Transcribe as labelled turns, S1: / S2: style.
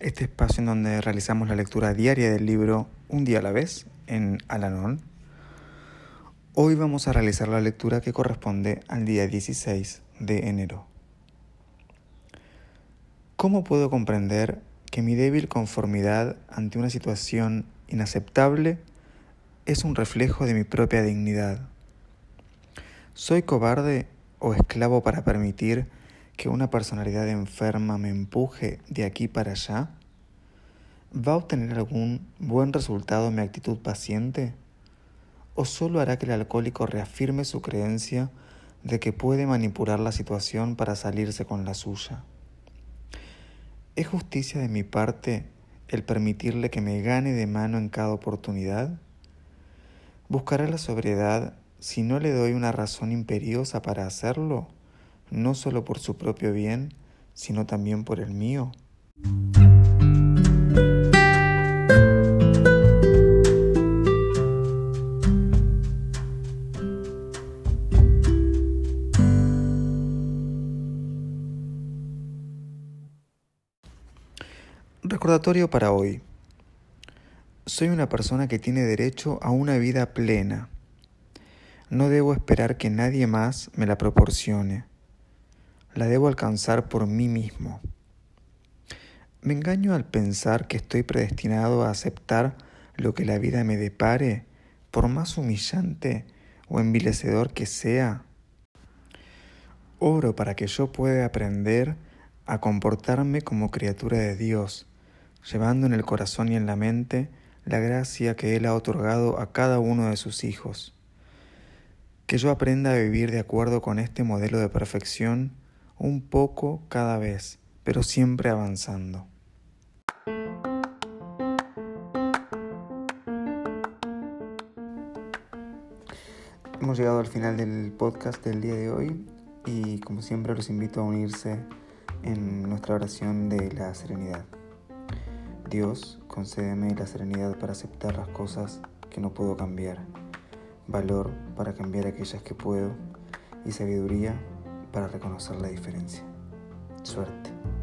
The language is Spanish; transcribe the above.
S1: este espacio en donde realizamos la lectura diaria del libro Un día a la vez en Alanón Hoy vamos a realizar la lectura que corresponde al día 16 de enero. ¿Cómo puedo comprender que mi débil conformidad ante una situación inaceptable es un reflejo de mi propia dignidad? ¿Soy cobarde o esclavo para permitir que una personalidad enferma me empuje de aquí para allá? ¿Va a obtener algún buen resultado mi actitud paciente? o solo hará que el alcohólico reafirme su creencia de que puede manipular la situación para salirse con la suya. ¿Es justicia de mi parte el permitirle que me gane de mano en cada oportunidad? ¿Buscará la sobriedad si no le doy una razón imperiosa para hacerlo, no solo por su propio bien, sino también por el mío? Recordatorio para hoy. Soy una persona que tiene derecho a una vida plena. No debo esperar que nadie más me la proporcione. La debo alcanzar por mí mismo. Me engaño al pensar que estoy predestinado a aceptar lo que la vida me depare, por más humillante o envilecedor que sea. Oro para que yo pueda aprender a comportarme como criatura de Dios llevando en el corazón y en la mente la gracia que Él ha otorgado a cada uno de sus hijos. Que yo aprenda a vivir de acuerdo con este modelo de perfección un poco cada vez, pero siempre avanzando. Hemos llegado al final del podcast del día de hoy y como siempre los invito a unirse en nuestra oración de la serenidad. Dios, concédeme la serenidad para aceptar las cosas que no puedo cambiar, valor para cambiar aquellas que puedo y sabiduría para reconocer la diferencia. Suerte.